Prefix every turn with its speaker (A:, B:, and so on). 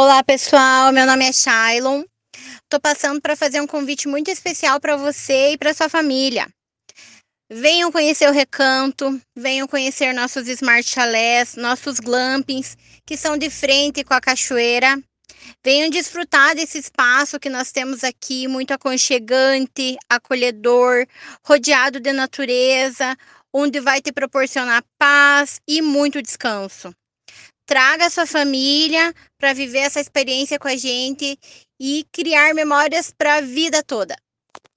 A: Olá, pessoal. Meu nome é Shailon. Tô passando para fazer um convite muito especial para você e para sua família. Venham conhecer o Recanto, venham conhecer nossos Smart Chalés, nossos glampings, que são de frente com a cachoeira. Venham desfrutar desse espaço que nós temos aqui, muito aconchegante, acolhedor, rodeado de natureza, onde vai te proporcionar paz e muito descanso. Traga sua família para viver essa experiência com a gente e criar memórias para a vida toda.